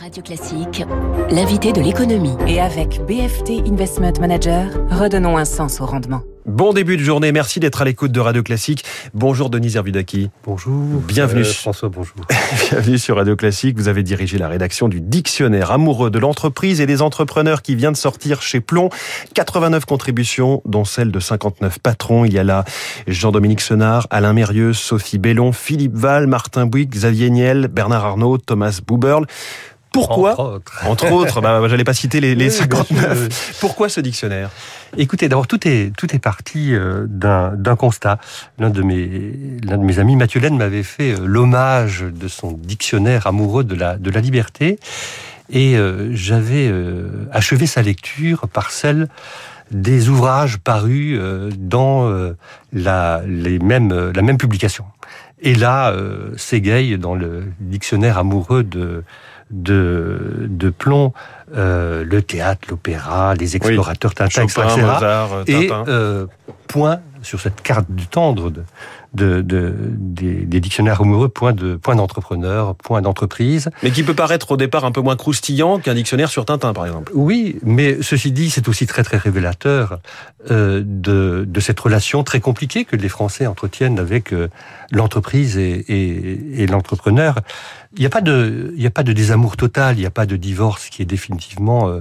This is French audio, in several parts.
Radio Classique, l'invité de l'économie. Et avec BFT Investment Manager, redonnons un sens au rendement. Bon début de journée, merci d'être à l'écoute de Radio Classique. Bonjour Denis Zervidaki. Bonjour. Bienvenue. Euh, François, bonjour. Bienvenue sur Radio Classique. Vous avez dirigé la rédaction du Dictionnaire amoureux de l'entreprise et des entrepreneurs qui vient de sortir chez Plomb. 89 contributions, dont celle de 59 patrons. Il y a là Jean-Dominique Senard, Alain Mérieux, Sophie Bellon, Philippe Val, Martin Bouygues, Xavier Niel, Bernard Arnault, Thomas Buberl. Pourquoi Entre autres. Entre autres, bah, j'allais pas citer les, les Oui, bien 59. sûr. Pourquoi ce dictionnaire? Écoutez, d'abord, tout est, tout est parti euh, d'un d'un constat. L'un de, mes, l'un de mes amis, Mathieu Laine, m'avait fait euh, l'hommage de son dictionnaire amoureux de la, de la liberté. Et euh, j'avais euh, achevé sa lecture par celle des ouvrages parus euh, dans euh, la, les mêmes, la même publication. Et là, euh, s'égaye dans le dictionnaire amoureux de, de, de Plomb, euh, le théâtre, l'opéra, les explorateurs, Tintin, etc., Chopin, etc. Mozart, euh, Et Tintin. euh, point sur cette carte du tendre de, de, de- des, des dictionnaires amoureux, point de point d'entrepreneur, point d'entreprise. Mais qui peut paraître au départ un peu moins croustillant qu'un dictionnaire sur Tintin, par exemple. Oui, mais ceci dit, c'est aussi très très révélateur euh, de, de cette relation très compliquée que les Français entretiennent avec euh, l'entreprise et, et, et l'entrepreneur. Il n'y a pas de, il n'y a pas de désamour total, il n'y a pas de divorce qui est définitivement euh,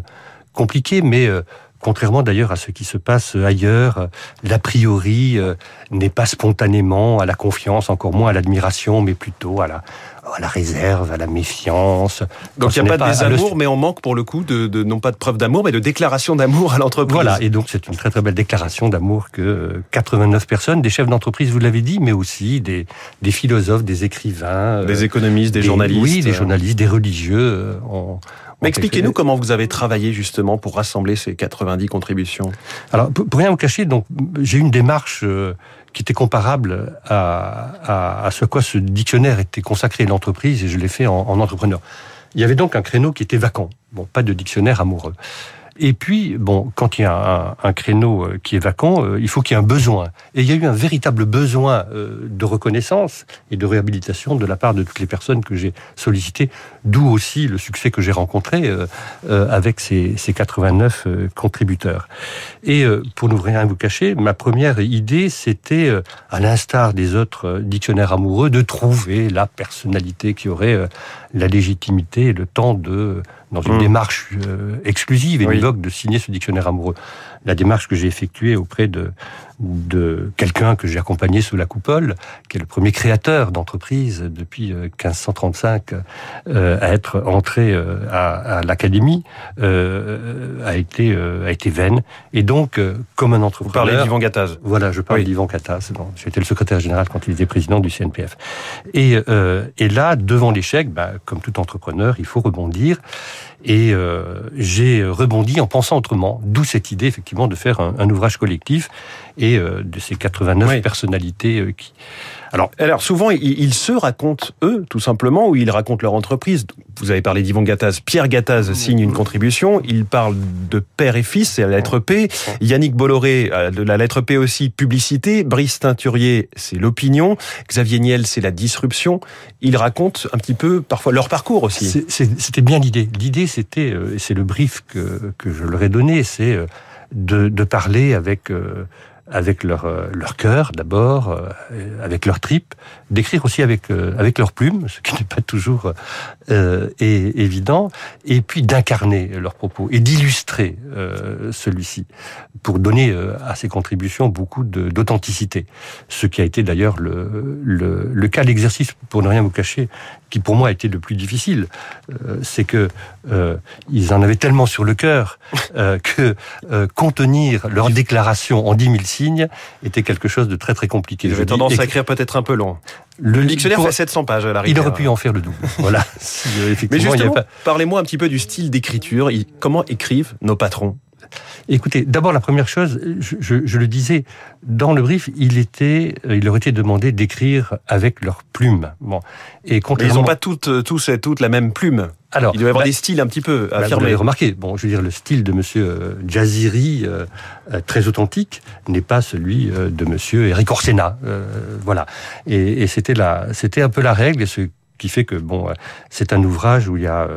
compliqué, mais euh, Contrairement d'ailleurs à ce qui se passe ailleurs, euh, l'a priori euh, n'est pas spontanément à la confiance, encore moins à l'admiration, mais plutôt à la, à la réserve, à la méfiance. Donc il n'y a pas de désamour, mais on manque pour le coup de, de- non pas de preuve d'amour, mais de déclaration d'amour à l'entreprise. Voilà, et donc c'est une très très belle déclaration d'amour que euh, 89 personnes, des chefs d'entreprise, vous l'avez dit, mais aussi des, des philosophes, des écrivains, euh, Des économistes, des, journalistes. oui, des journalistes, des religieux. euh, ont- Mais expliquez-nous comment vous avez travaillé justement pour rassembler ces 90 contributions. Alors, pour, rien vous cacher, donc j'ai eu une démarche euh, qui était comparable à, à, à ce à quoi ce dictionnaire était consacré à l'entreprise, et je l'ai fait en, en entrepreneur. Il y avait donc un créneau qui était vacant. Bon, pas de dictionnaire amoureux. Et puis, bon, quand il y a un, un créneau euh, qui est vacant, euh, il faut qu'il y ait un besoin. Et il y a eu un véritable besoin euh, de reconnaissance et de réhabilitation de la part de toutes les personnes que j'ai sollicitées, d'où aussi le succès que j'ai rencontré euh, euh, avec ces, ces 89 euh, contributeurs. Et euh, pour ne rien vous cacher, ma première idée, c'était, euh, à l'instar des autres dictionnaires amoureux, de trouver la personnalité qui aurait euh, la légitimité et le temps de, dans une Mm. démarche euh, exclusive et Oui. de signer ce dictionnaire amoureux. La démarche que j'ai effectuée auprès de, de quelqu'un que j'ai accompagné sous la coupole, qui est le premier créateur d'entreprise depuis euh, 1535 euh, à être entré euh, à, à l'académie, euh, a été euh, a été vaine. Et donc, euh, comme un Vous entrepreneur, parlez d'Yvan Gattaz. voilà, je parle Oui. d'Yvan. Bon, J'étais le secrétaire général quand il était président du CNPF. Et, euh, et là, devant l'échec, bah, comme tout entrepreneur, il faut rebondir. Et euh, j'ai rebondi en pensant autrement, d'où cette idée effectivement de faire un, un ouvrage collectif et euh, de ces 89 Oui. personnalités euh, qui. Alors, Alors souvent, ils, ils se racontent eux, tout simplement, ou ils racontent leur entreprise. Vous avez parlé d'Yvan Gattaz. Pierre Gattaz signe une contribution. Il parle de père et fils, c'est la lettre P. Yannick Bolloré, de la lettre P aussi, publicité. Brice Teinturier, c'est l'opinion. Xavier Niel, c'est la disruption. Ils racontent un petit peu, parfois, leur parcours aussi. C'était bien l'idée. L'idée, c'était, euh, et c'est le brief que, que je leur ai donné, c'est de, de parler avec, euh, avec leur, euh, leur cœur d'abord, euh, avec leur tripes, d'écrire aussi avec, euh, avec leur plume, ce qui n'est pas toujours euh, é- évident, et puis d'incarner leurs propos et d'illustrer euh, celui-ci pour donner euh, à ces contributions beaucoup d'authenticité. Ce qui a été d'ailleurs le, le, le cas, l'exercice, pour ne rien vous cacher, qui pour moi a été le plus difficile, euh, c'est que euh, ils en avaient tellement sur le cœur euh, que euh, contenir leur déclaration en 10 000 signes était quelque chose de très très compliqué. Dis- tendance et- à écrire peut-être un peu long. Le Le dictionnaire pour- fait 700 pages à la Il aurait pu en faire le double. Voilà. Si, euh, Mais justement, pas- parlez-moi un petit peu du style d'écriture. Comment écrivent nos patrons? Écoutez, d'abord la première chose, je, je- je le disais dans le brief, il était, euh, il leur était demandé d'écrire avec leur plume. Bon, et Mais ils n'ont pas toutes, euh, tous et toutes la même plume. Alors, Il doit y avoir bah, des styles un petit peu Bah, vous affirmés. l'avez remarqué, bon, je veux dire, le style de Monsieur euh, Jaziri, euh, euh, très authentique, n'est pas celui euh, de Monsieur Eric Orsena, euh, voilà. Et, et c'était c'était un peu la règle, et ce qui fait que bon, c'est un ouvrage où il y a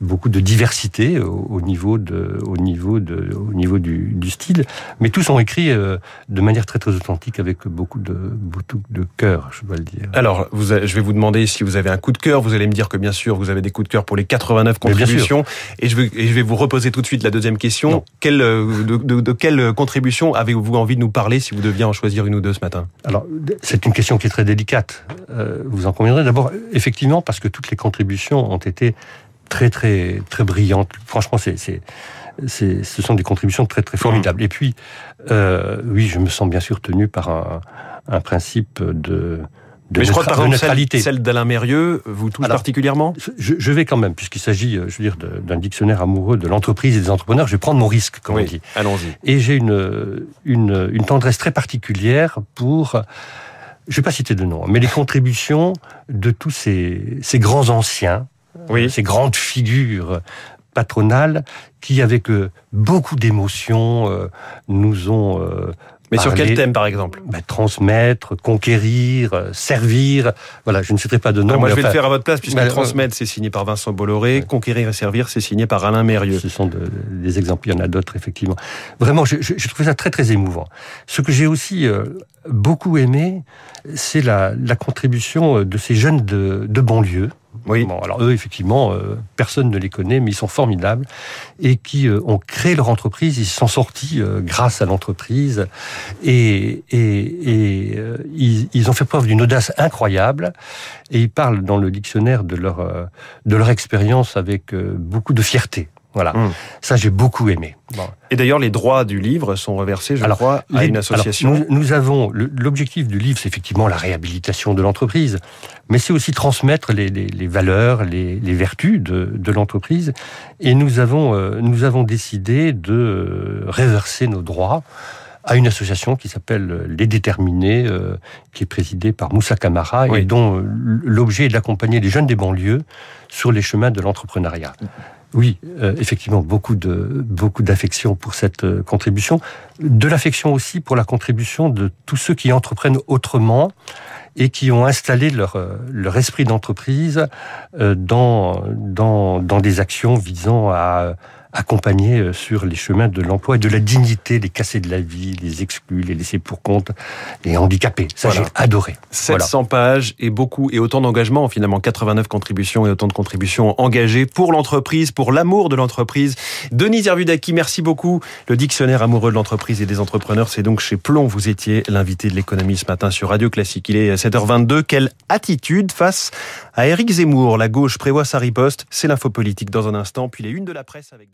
beaucoup de diversité au, niveau de, au niveau de, au niveau du, du style, mais tous sont écrits de manière très très authentique avec beaucoup de beaucoup de cœur, je dois le dire. Alors, vous, je vais vous demander si vous avez un coup de cœur. Vous allez me dire que bien sûr, vous avez des coups de cœur pour les 89 contributions, et je vais, et je vais vous reposer tout de suite la deuxième question. Quelle, de, de, de quelle contribution avez-vous envie de nous parler si vous deviez en choisir une ou deux ce matin? Alors, c'est une question qui est très délicate. Euh, vous en conviendrez. D'abord, effectivement, parce que toutes les contributions ont été très, très, très brillantes. Franchement, c'est, ce sont des contributions très, très formidables. Mmh. Et puis, euh, oui, je me sens bien sûr tenu par un, un principe de de Mais je crois que par neutralité. celle, celle d'Alain Mérieux vous touche Alors, particulièrement? je, je, vais quand même, puisqu'il s'agit, euh, je veux dire, d'un dictionnaire amoureux de l'entreprise et des entrepreneurs, je vais prendre mon risque, comme oui, on dit. Allons-y. Et j'ai une, une, une tendresse très particulière pour je vais pas citer de nom, mais les contributions de tous ces, ces grands anciens, oui. ces grandes figures patronales qui, avec beaucoup d'émotion, euh, nous ont euh, mais parler, sur quel thème, par exemple? bah, Transmettre, conquérir, euh, servir. Voilà, je ne citerai pas de nom. Ah, moi, je vais enfin, le faire à votre place, puisque bah, transmettre, c'est signé par Vincent Bolloré. Ouais. Conquérir et servir, c'est signé par Alain Mérieux. Ce sont de, des exemples, il y en a d'autres, effectivement. Vraiment, je, je, je trouve ça très, très émouvant. Ce que j'ai aussi euh, beaucoup aimé, c'est la, la, contribution de ces jeunes de, de banlieue. Oui. Bon, alors eux, effectivement, euh, personne ne les connaît, mais ils sont formidables et qui euh, ont créé leur entreprise. Ils sont sortis euh, grâce à l'entreprise et, et, et ils, ils, ont fait preuve d'une audace incroyable. Et ils parlent dans le dictionnaire de leur de leur expérience avec beaucoup de fierté. Voilà, mmh. ça j'ai beaucoup aimé. Bon. Et d'ailleurs, les droits du livre sont reversés, je alors, crois, à les, une association. Alors, nous, nous, avons l'objectif du livre, c'est effectivement la réhabilitation de l'entreprise, mais c'est aussi transmettre les, les, les valeurs, les, vertus de, de l'entreprise. Et nous avons, euh, nous avons décidé de euh, réverser nos droits à une association qui s'appelle Les Déterminés, euh, qui est présidée par Moussa Kamara oui. et dont euh, l'objet est d'accompagner les jeunes des banlieues sur les chemins de l'entrepreneuriat. Oui, euh, effectivement, beaucoup de beaucoup d'affection pour cette euh, contribution, de l'affection aussi pour la contribution de tous ceux qui entreprennent autrement et qui ont installé leur euh, leur esprit d'entreprise dans dans dans des actions visant à accompagner sur les chemins de l'emploi et de la dignité, les cassés de la vie, les exclus, les laissés pour compte, les handicapés. Ça, voilà. j'ai adoré. 700 voilà. pages et beaucoup, et autant d'engagement, finalement, 89 contributions et autant de contributions engagées pour l'entreprise, pour l'amour de l'entreprise. Denise Hervudaki, merci beaucoup. Le dictionnaire amoureux de l'entreprise et des entrepreneurs, c'est donc chez Plomb. Vous étiez l'invité de l'économie ce matin sur Radio Classique. Il est 7h22. Quelle attitude face à Éric Zemmour? La gauche prévoit sa riposte. C'est l'info politique dans un instant, puis les unes de la presse avec